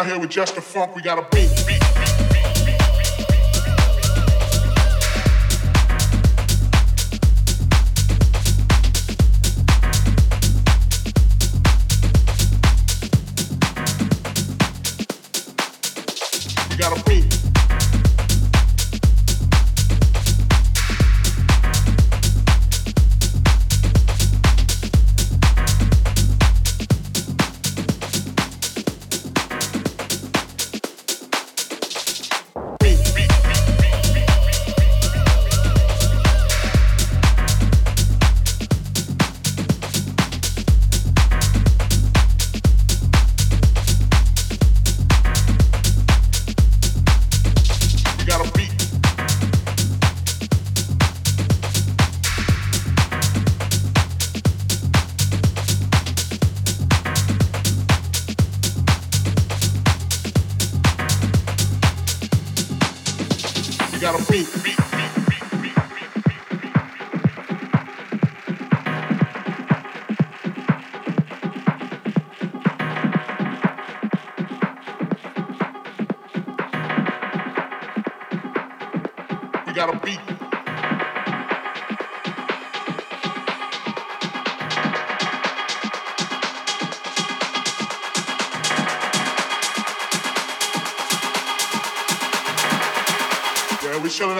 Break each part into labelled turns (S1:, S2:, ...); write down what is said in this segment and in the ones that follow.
S1: Out
S2: here with just the funk. We got a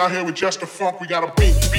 S2: out here with just the funk. We got a beat.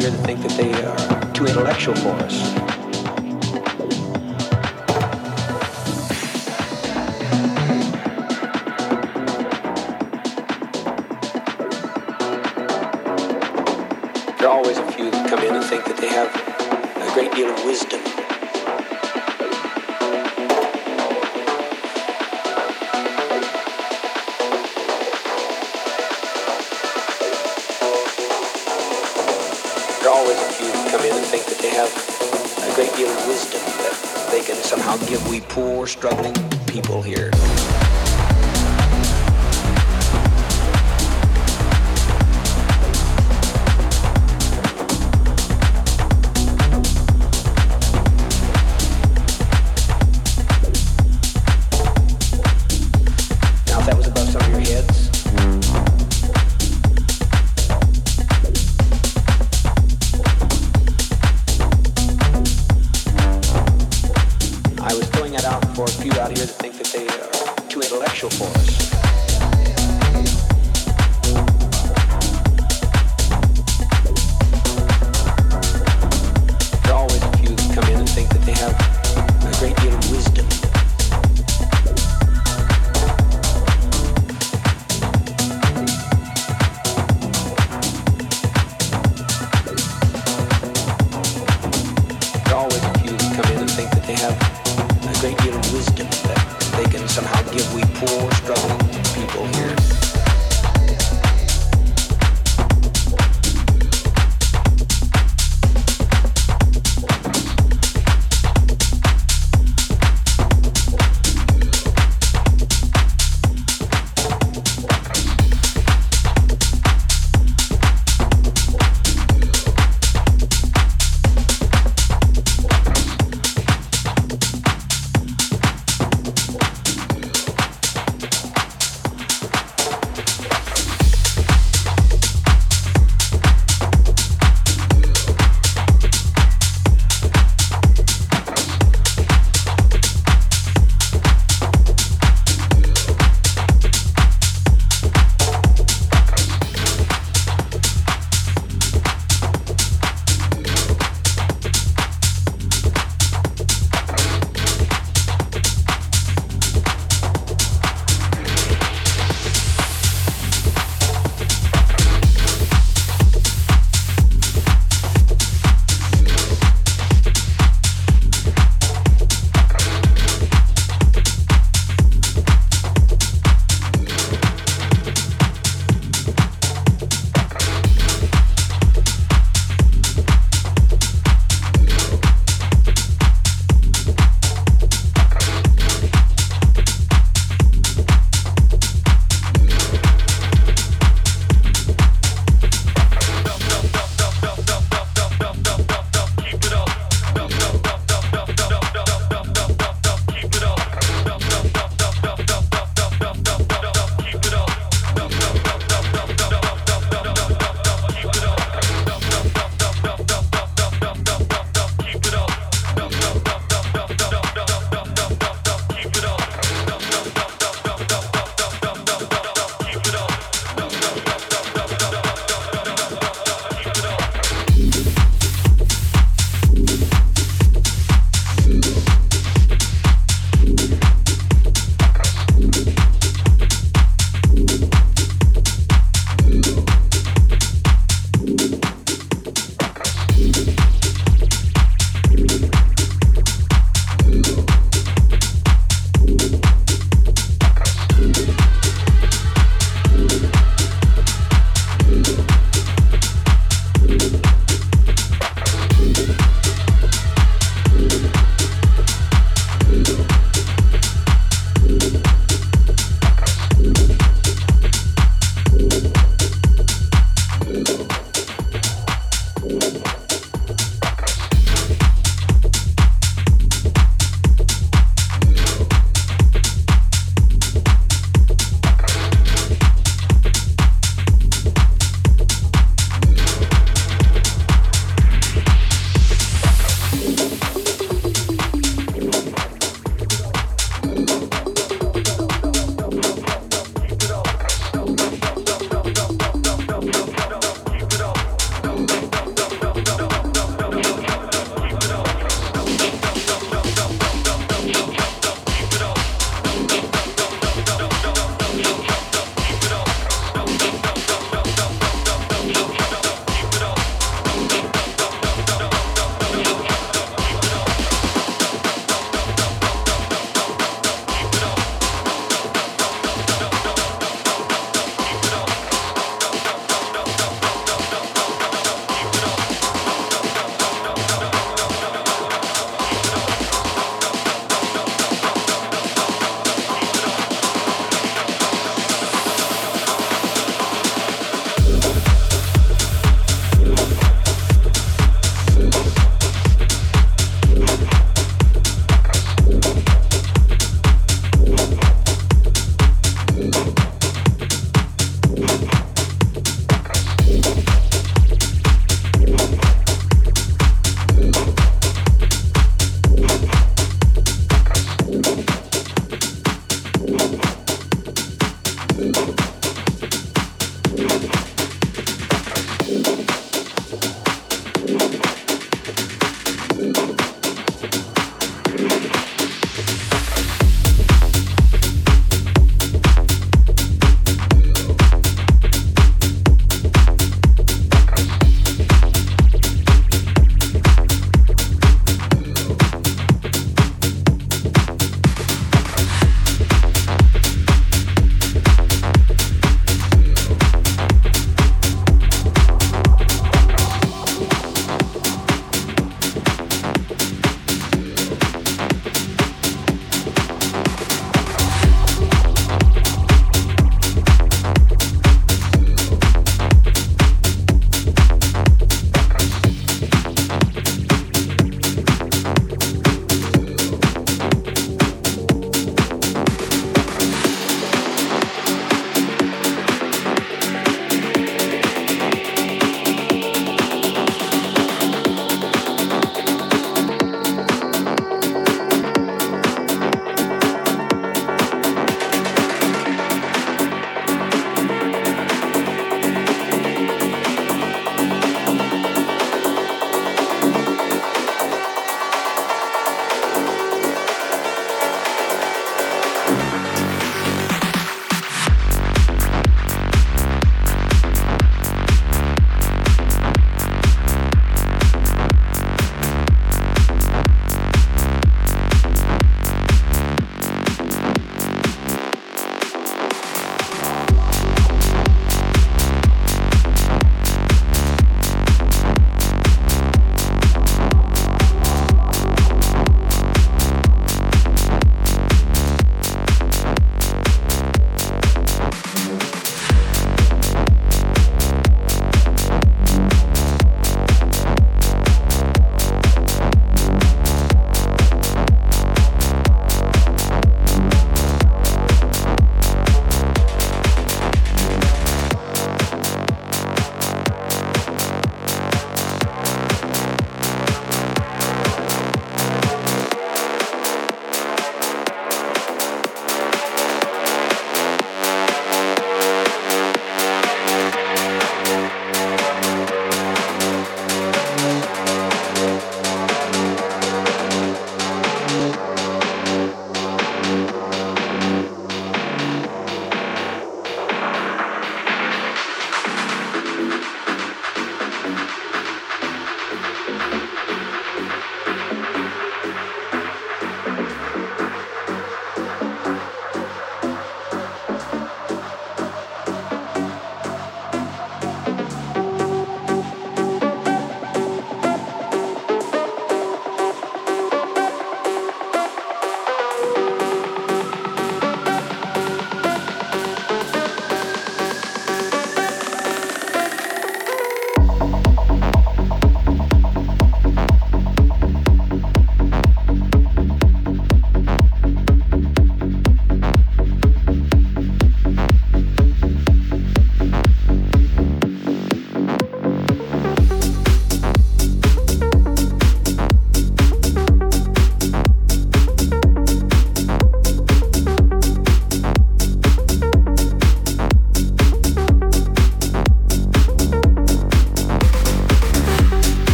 S3: They have a
S4: few out here of think that they are too intellectual for poor,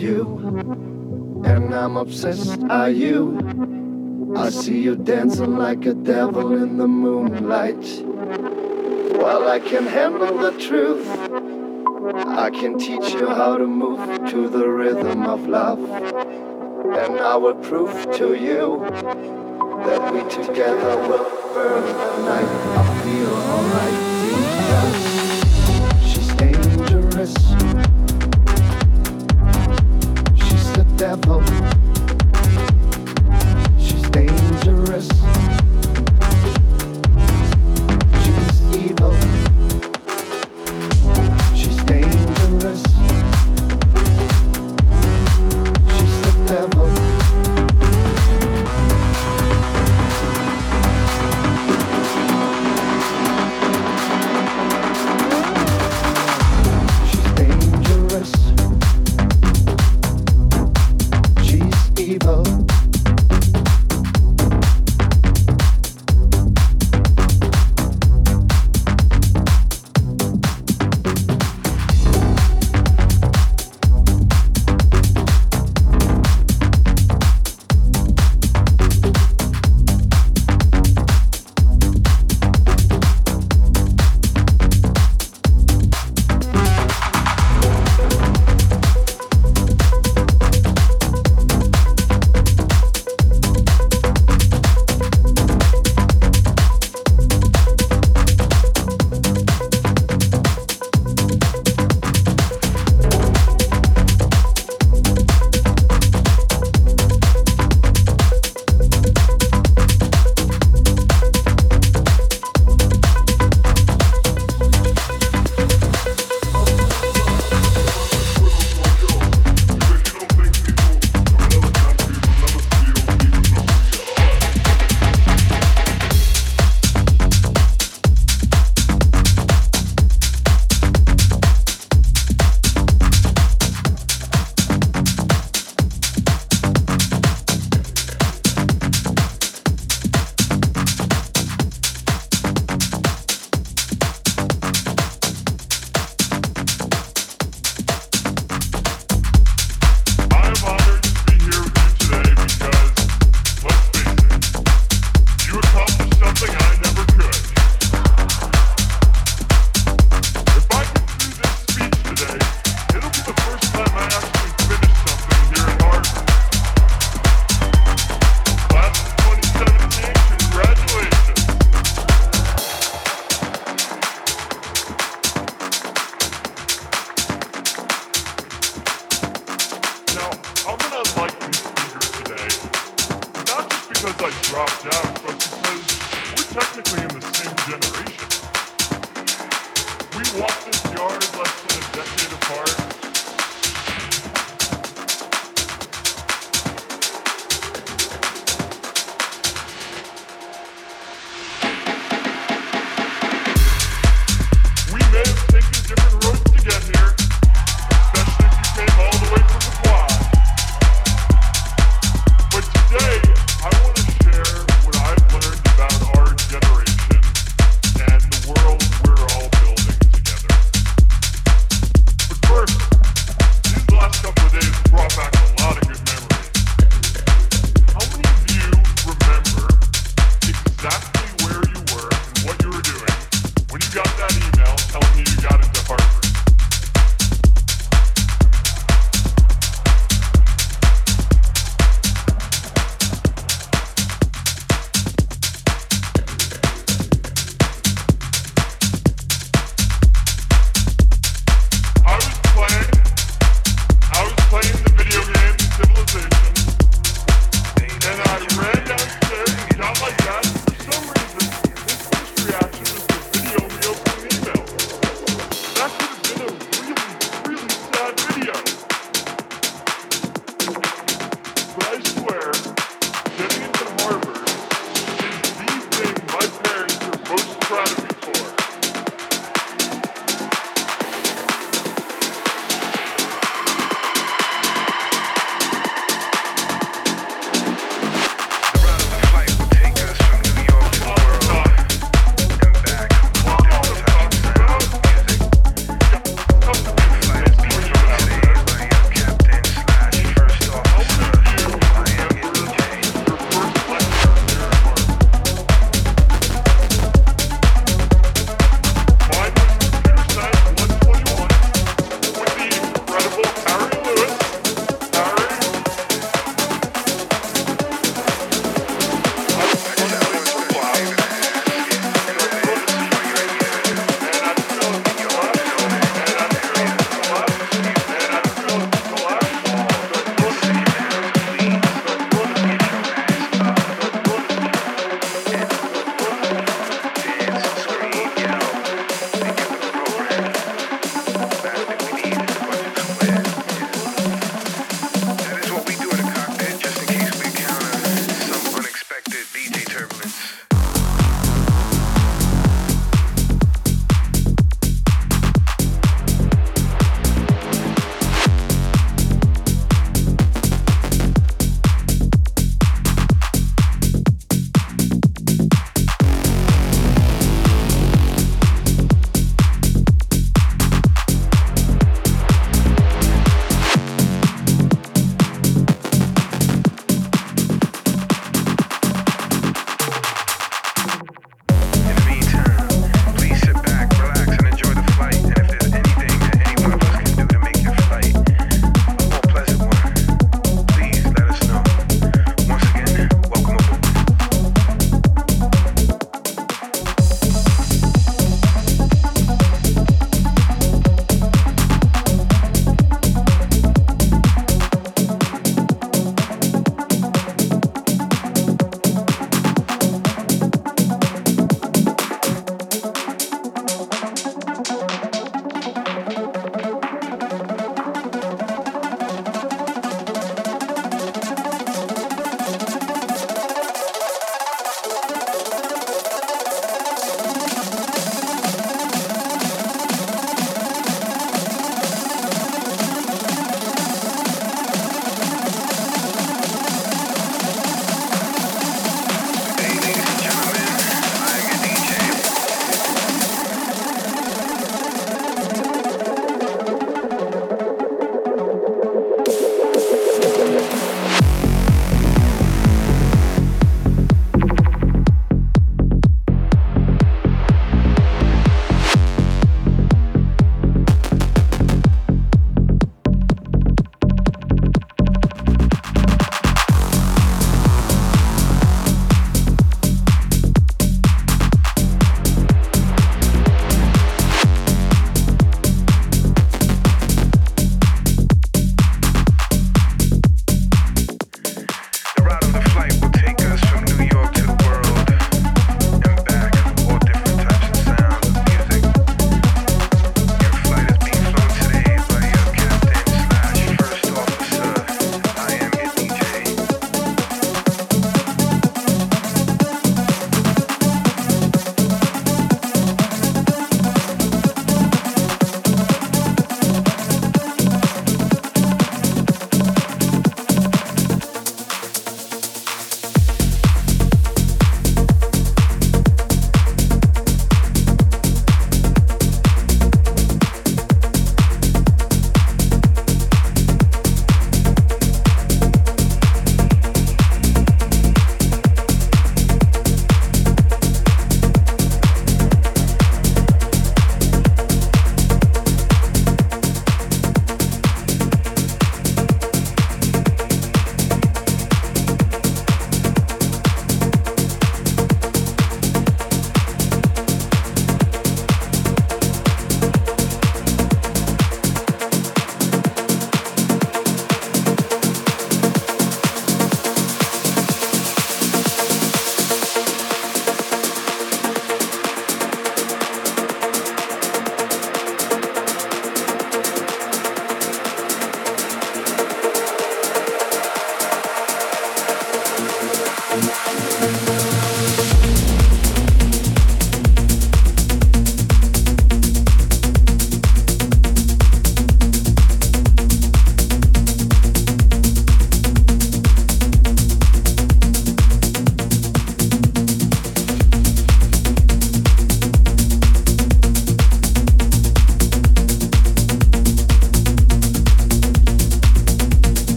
S5: you, and I'm obsessed. Are you? I see you dancing like a devil in the moonlight. While I can handle the truth. I can teach you how to move to the rhythm of love. And I will prove to you that we together will burn the night. I feel alright she's dangerous. devil.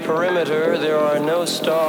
S5: The
S6: perimeter, there are no stars.